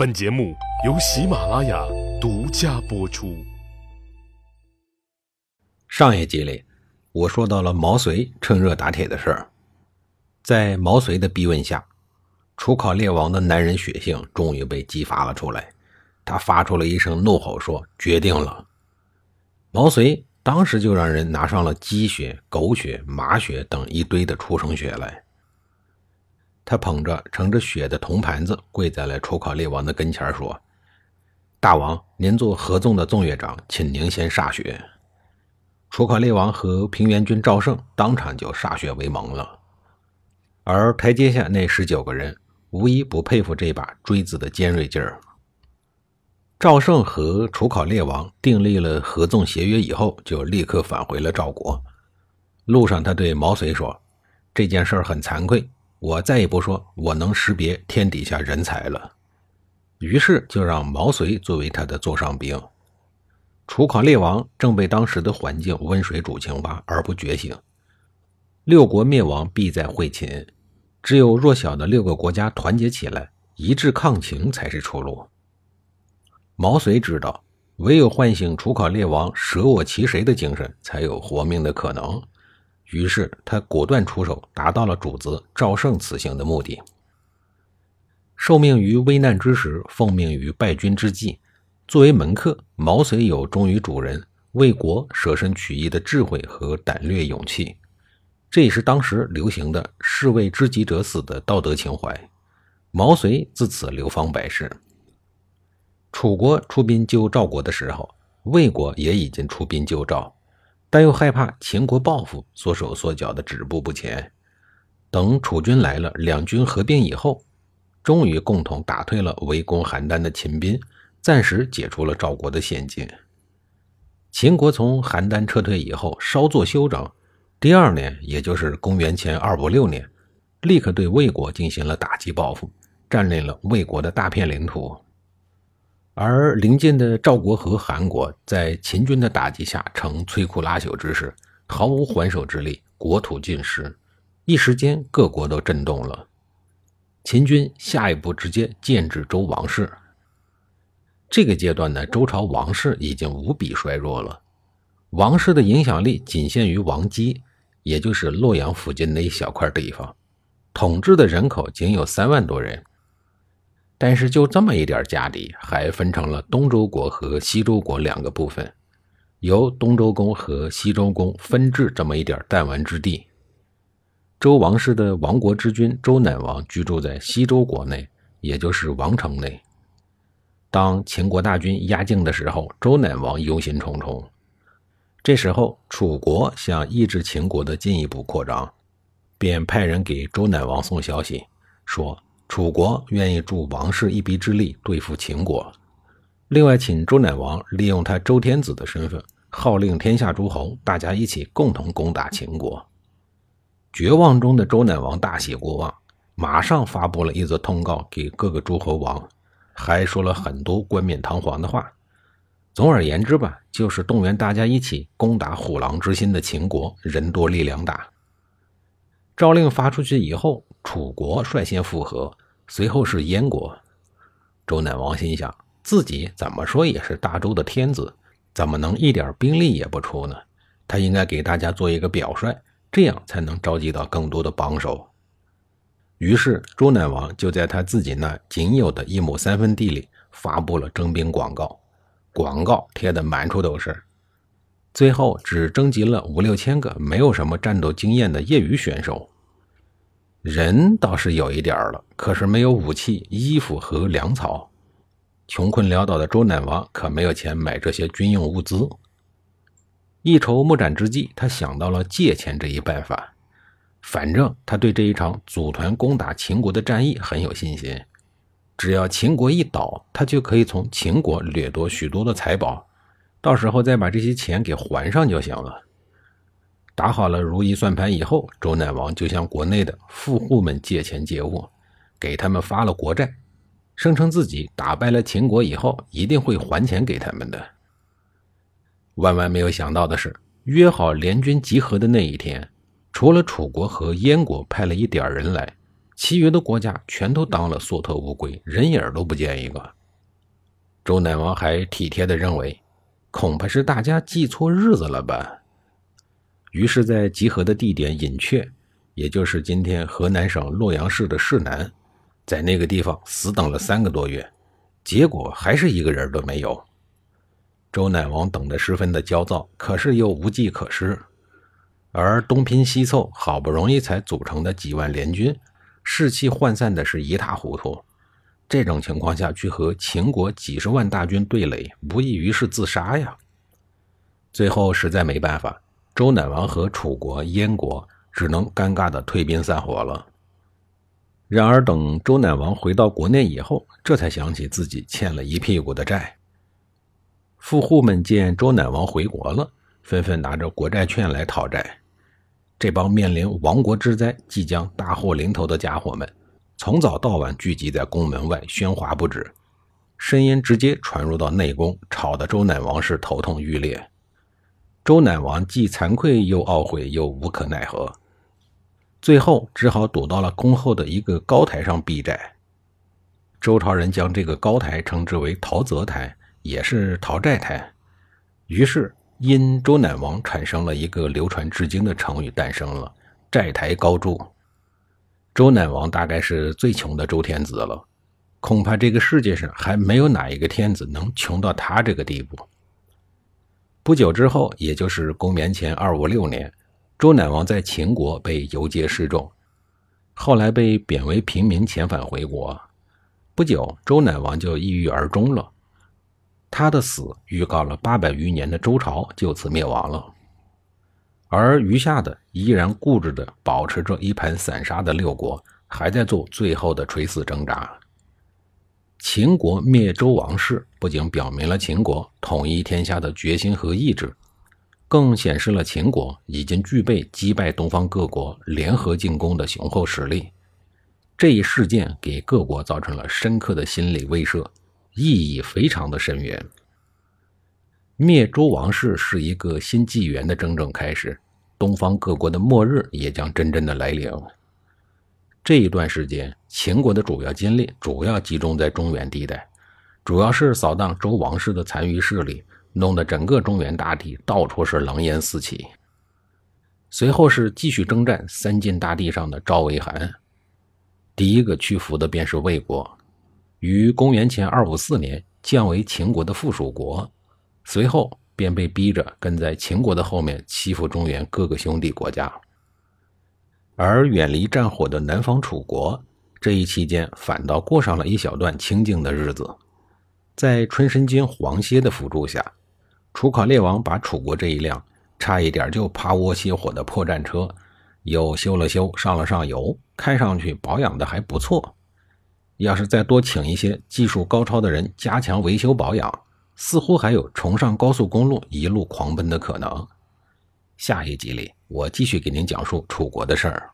本节目由喜马拉雅独家播出。上一集里，我说到了毛遂趁热打铁的事儿。在毛遂的逼问下，楚考烈王的男人血性终于被激发了出来。他发出了一声怒吼，说：“决定了！”毛遂当时就让人拿上了鸡血、狗血、马血等一堆的畜生血来。他捧着盛着血的铜盘子，跪在了楚考烈王的跟前，说：“大王，您做合纵的纵乐长，请您先歃血。”楚考烈王和平原君赵胜当场就歃血为盟了。而台阶下那十九个人，无一不佩服这把锥子的尖锐劲儿。赵胜和楚考烈王订立了合纵协约以后，就立刻返回了赵国。路上，他对毛遂说：“这件事很惭愧。”我再也不说我能识别天底下人才了，于是就让毛遂作为他的座上宾。楚考烈王正被当时的环境温水煮青蛙而不觉醒，六国灭亡必在会秦，只有弱小的六个国家团结起来，一致抗秦才是出路。毛遂知道，唯有唤醒楚考烈王舍我其谁的精神，才有活命的可能。于是他果断出手，达到了主子赵胜此行的目的。受命于危难之时，奉命于败军之际，作为门客，毛遂有忠于主人、为国舍身取义的智慧和胆略勇气，这也是当时流行的“士为知己者死”的道德情怀。毛遂自此流芳百世。楚国出兵救赵国的时候，魏国也已经出兵救赵。但又害怕秦国报复，缩手缩脚的止步不前。等楚军来了，两军合并以后，终于共同打退了围攻邯郸的秦兵，暂时解除了赵国的陷阱。秦国从邯郸撤退以后，稍作休整，第二年，也就是公元前二五六年，立刻对魏国进行了打击报复，占领了魏国的大片领土。而邻近的赵国和韩国在秦军的打击下呈摧枯拉朽之势，毫无还手之力，国土尽失。一时间，各国都震动了。秦军下一步直接建制周王室。这个阶段呢，周朝王室已经无比衰弱了，王室的影响力仅限于王畿，也就是洛阳附近那一小块地方，统治的人口仅有三万多人。但是就这么一点家底，还分成了东周国和西周国两个部分，由东周公和西周公分治这么一点弹丸之地。周王室的亡国之君周赧王居住在西周国内，也就是王城内。当秦国大军压境的时候，周赧王忧心忡忡。这时候，楚国想抑制秦国的进一步扩张，便派人给周赧王送消息，说。楚国愿意助王室一臂之力对付秦国，另外请周赧王利用他周天子的身份，号令天下诸侯，大家一起共同攻打秦国。绝望中的周赧王大喜过望，马上发布了一则通告给各个诸侯王，还说了很多冠冕堂皇的话。总而言之吧，就是动员大家一起攻打虎狼之心的秦国，人多力量大。诏令发出去以后，楚国率先附和，随后是燕国。周赧王心想，自己怎么说也是大周的天子，怎么能一点兵力也不出呢？他应该给大家做一个表率，这样才能召集到更多的帮手。于是，周赧王就在他自己那仅有的一亩三分地里发布了征兵广告，广告贴得满处都是。最后只征集了五六千个没有什么战斗经验的业余选手，人倒是有一点了，可是没有武器、衣服和粮草。穷困潦倒的周赧王可没有钱买这些军用物资。一筹莫展之际，他想到了借钱这一办法。反正他对这一场组团攻打秦国的战役很有信心，只要秦国一倒，他就可以从秦国掠夺许多的财宝。到时候再把这些钱给还上就行了。打好了如意算盘以后，周赧王就向国内的富户们借钱借物，给他们发了国债，声称自己打败了秦国以后一定会还钱给他们的。万万没有想到的是，约好联军集合的那一天，除了楚国和燕国派了一点人来，其余的国家全都当了缩头乌龟，人影都不见一个。周赧王还体贴地认为，恐怕是大家记错日子了吧。于是，在集合的地点隐阙，也就是今天河南省洛阳市的市南，在那个地方死等了三个多月，结果还是一个人都没有。周赧王等得十分的焦躁，可是又无计可施。而东拼西凑，好不容易才组成的几万联军，士气涣散的是一塌糊涂。这种情况下去和秦国几十万大军对垒，无异于是自杀呀。最后实在没办法，周赧王和楚国、燕国只能尴尬的退兵散伙了。然而等周赧王回到国内以后，这才想起自己欠了一屁股的债。富户们见周赧王回国了，纷纷拿着国债券来讨债。这帮面临亡国之灾、即将大祸临头的家伙们，从早到晚聚集在宫门外，喧哗不止，声音直接传入到内宫，吵得周赧王是头痛欲裂。周赧王既惭愧又懊悔，又无可奈何，最后只好躲到了宫后的一个高台上避债。周朝人将这个高台称之为陶泽台。也是讨债台，于是因周赧王产生了一个流传至今的成语诞生了“债台高筑”。周赧王大概是最穷的周天子了，恐怕这个世界上还没有哪一个天子能穷到他这个地步。不久之后，也就是公元前二五六年，周赧王在秦国被游街示众，后来被贬为平民，遣返回国。不久，周赧王就抑郁而终了。他的死预告了八百余年的周朝就此灭亡了，而余下的依然固执地保持着一盘散沙的六国，还在做最后的垂死挣扎。秦国灭周王室，不仅表明了秦国统一天下的决心和意志，更显示了秦国已经具备击败东方各国联合进攻的雄厚实力。这一事件给各国造成了深刻的心理威慑。意义非常的深远。灭周王室是一个新纪元的真正开始，东方各国的末日也将真正的来临。这一段时间，秦国的主要精力主要集中在中原地带，主要是扫荡周王室的残余势力，弄得整个中原大地到处是狼烟四起。随后是继续征战三晋大地上的赵魏韩，第一个屈服的便是魏国。于公元前二五四年降为秦国的附属国，随后便被逼着跟在秦国的后面欺负中原各个兄弟国家。而远离战火的南方楚国，这一期间反倒过上了一小段清静的日子。在春申君黄歇的辅助下，楚考烈王把楚国这一辆差一点就趴窝熄火的破战车又修了修，上了上油，看上去保养的还不错。要是再多请一些技术高超的人加强维修保养，似乎还有重上高速公路一路狂奔的可能。下一集里，我继续给您讲述楚国的事儿。